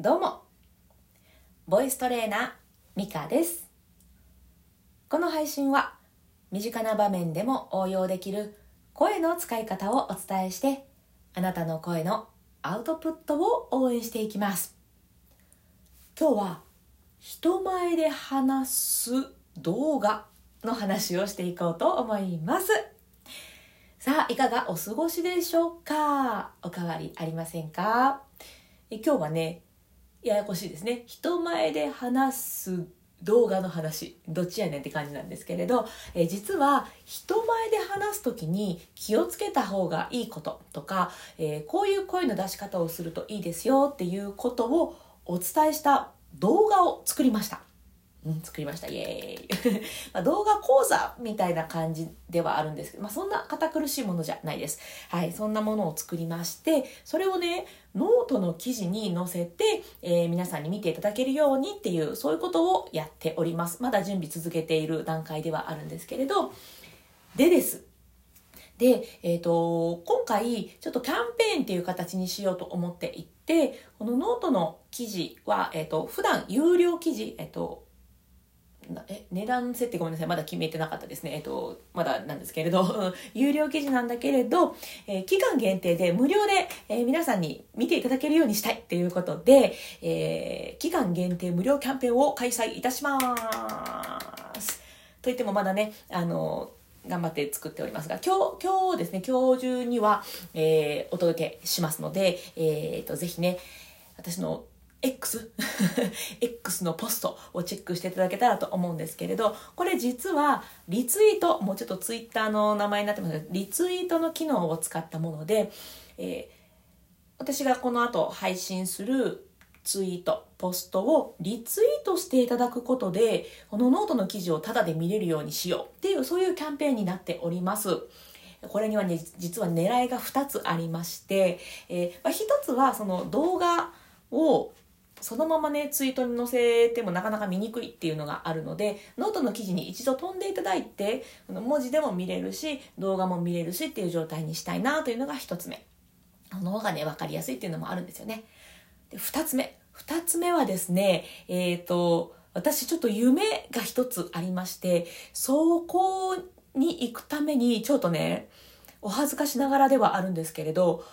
どうも。ボイストレーナーミカです。この配信は身近な場面でも応用できる声の使い方をお伝えしてあなたの声のアウトプットを応援していきます。今日は人前で話す動画の話をしていこうと思います。さあいかがお過ごしでしょうか？おかわりありませんか？今日はねややこしいですね人前で話す動画の話どっちやねんって感じなんですけれどえ実は人前で話す時に気をつけた方がいいこととか、えー、こういう声の出し方をするといいですよっていうことをお伝えした動画を作りました。うん、作りました。イエーイ。ま、動画講座みたいな感じではあるんですけど、まあ、そんな堅苦しいものじゃないです。はい、そんなものを作りまして、それをね、ノートの記事に載せて、えー、皆さんに見ていただけるようにっていう、そういうことをやっております。まだ準備続けている段階ではあるんですけれど、でです。で、えっ、ー、と、今回、ちょっとキャンペーンっていう形にしようと思っていて、このノートの記事は、えっ、ー、と、普段有料記事、えっ、と、え値段設定ごめんなさい。まだ決めてなかったですね。えっとまだなんですけれど。有料記事なんだけれど、えー、期間限定で無料で、えー、皆さんに見ていただけるようにしたいっていうことで、えー、期間限定無料キャンペーンを開催いたします。といってもまだねあの頑張って作っておりますが、今日、今日ですね、今日中には、えー、お届けしますので、えっ、と、ぜひね、私の X? X のポストをチェックしていただけたらと思うんですけれど、これ実はリツイート、もうちょっとツイッターの名前になってますが、リツイートの機能を使ったもので、えー、私がこの後配信するツイート、ポストをリツイートしていただくことで、このノートの記事をタダで見れるようにしようっていう、そういうキャンペーンになっております。これにはね、実は狙いが2つありまして、えーまあ、1つはその動画をそのままねツイートに載せてもなかなか見にくいっていうのがあるのでノートの記事に一度飛んでいただいて文字でも見れるし動画も見れるしっていう状態にしたいなというのが1つ目。その方がね分かりやすいっていうのもあるんですよね。で2つ目。2つ目はですねえっ、ー、と私ちょっと夢が一つありましてそこに行くためにちょっとねお恥ずかしながらではあるんですけれど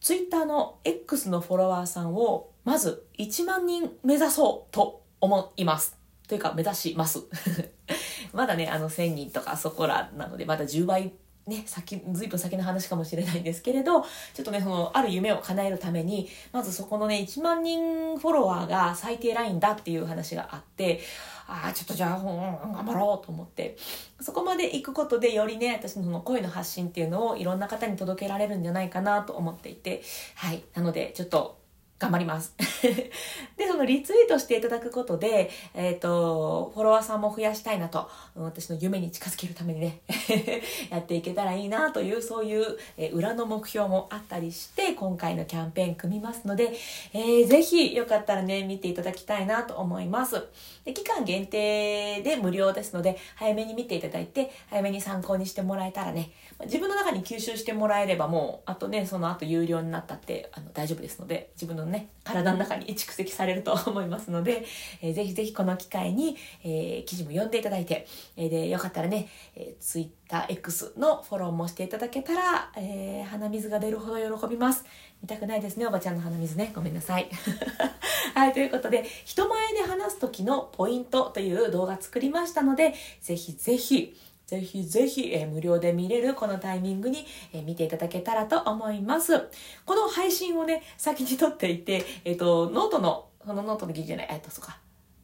ツイッターの X のフォロワーさんをまず1万人目指そうと思います。というか目指します。まだね、あの1000人とかそこらなので、まだ10倍ね、先、ずいぶん先の話かもしれないんですけれど、ちょっとね、その、ある夢を叶えるために、まずそこのね、1万人フォロワーが最低ラインだっていう話があって、ああ、ちょっとじゃあ、うん、頑張ろうと思って、そこまで行くことでよりね、私のその声の発信っていうのをいろんな方に届けられるんじゃないかなと思っていて、はい。なので、ちょっと、頑張ります。で、そのリツイートしていただくことで、えっ、ー、と、フォロワーさんも増やしたいなと、私の夢に近づけるためにね やっていけたらいいなという、そういう、えー、裏の目標もあったりして、今回のキャンペーン組みますので、えー、ぜひよかったらね、見ていただきたいなと思います。で期間限定で無料ですので、早めに見ていただいて、早めに参考にしてもらえたらね、自分の中に吸収してもらえればもう、あとね、その後有料になったってあの大丈夫ですので、自分のね、体の中に蓄積されると思いますので、えー、ぜひぜひこの機会に、えー、記事も読んでいただいて、えー、で、よかったらね、えー、TwitterX のフォローもしていただけたら、えー、鼻水が出るほど喜びます。見たくないですね、おばちゃんの鼻水ね。ごめんなさい。はい、ということで、人前で話す時のポイントという動画作りましたので、ぜひぜひ、ぜひぜひ、えー、無料で見れるこのタイミングに、えー、見ていただけたらと思います。この配信をね、先に撮っていて、えっ、ー、と、ノートの、そのノートの記事じゃない、えっと、そうか、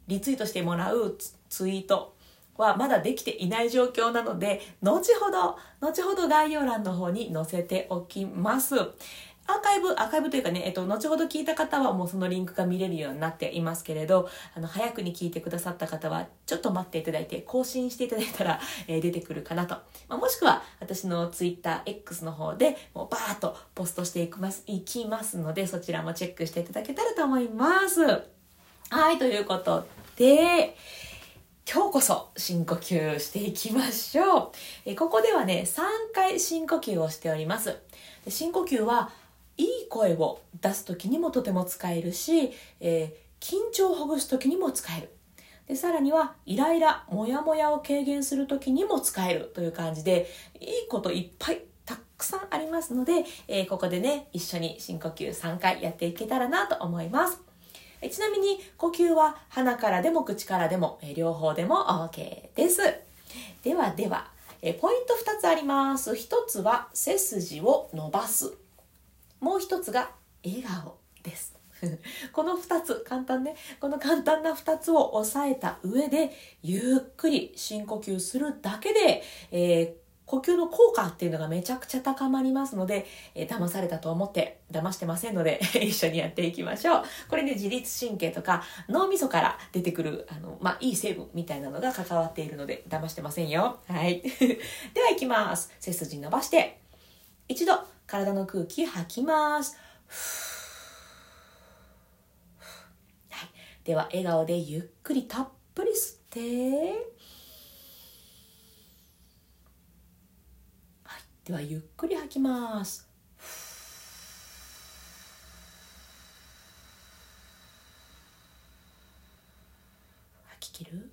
リツイートしてもらうツイートはまだできていない状況なので、後ほど、後ほど概要欄の方に載せておきます。アーカイブ、アーカイブというかね、えっと、後ほど聞いた方はもうそのリンクが見れるようになっていますけれど、あの、早くに聞いてくださった方は、ちょっと待っていただいて、更新していただいたら、えー、出てくるかなと。まあ、もしくは、私の TwitterX の方で、もうバーッとポストしていきます、いきますので、そちらもチェックしていただけたらと思います。はい、ということで、今日こそ深呼吸していきましょう。えここではね、3回深呼吸をしております。で深呼吸は声を出す時にもとても使えるし、えー、緊張をほぐす時にも使える。で、さらには、イライラ、モヤモヤを軽減する時にも使えるという感じで、いいこといっぱいたくさんありますので、えー、ここでね、一緒に深呼吸3回やっていけたらなと思います。ちなみに呼吸は鼻からでも口からでも、両方でも OK です。ではでは、ポイント2つあります。1つは背筋を伸ばす。もう1つが笑顔です。この2つ、簡単ね、この簡単な2つを押さえた上で、ゆっくり深呼吸するだけで、えー呼吸の効果っていうのがめちゃくちゃ高まりますので、えー、騙されたと思って騙してませんので 一緒にやっていきましょう。これね、自律神経とか脳みそから出てくる、あの、まあ、いい成分みたいなのが関わっているので騙してませんよ。はい。では行きます。背筋伸ばして、一度体の空気吐きます。はい。では笑顔でゆっくりたっぷり吸って、ではゆっくり吐きます。吐き切る？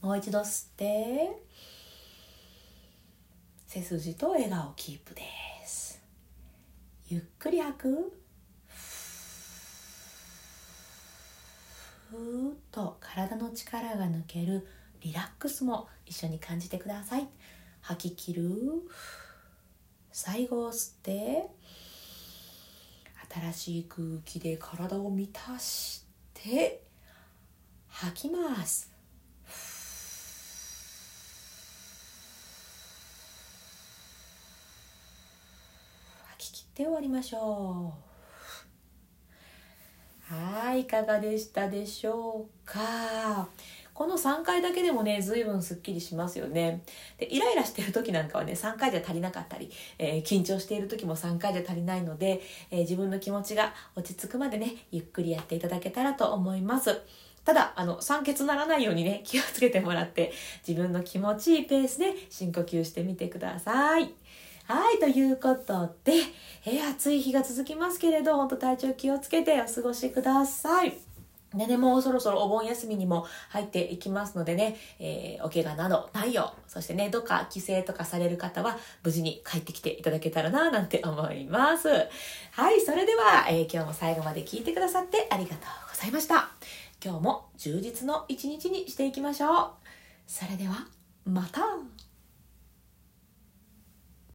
もう一度吸って。背筋と笑顔キープです。ゆっくり吐く。ふーっと体の力が抜ける。リラックスも一緒に感じてください。吐き切る。最後を吸って。新しい空気で体を満たして。吐きます吐き切って終わりましょうはいいかがでしたでしょうか？この3回だけでもね、随分すっきりしますよね。で、イライラしてる時なんかはね、3回じゃ足りなかったり、えー、緊張している時も3回じゃ足りないので、えー、自分の気持ちが落ち着くまでね、ゆっくりやっていただけたらと思います。ただ、あの、酸欠ならないようにね、気をつけてもらって、自分の気持ちいいペースで深呼吸してみてください。はい、ということで、えー、暑い日が続きますけれど、本当体調気をつけてお過ごしください。でね、もうそろそろお盆休みにも入っていきますのでね、えー、お怪我などないよう、そしてね、どっか帰省とかされる方は無事に帰ってきていただけたらな、なんて思います。はい、それでは、えー、今日も最後まで聞いてくださってありがとうございました。今日も充実の一日にしていきましょう。それでは、また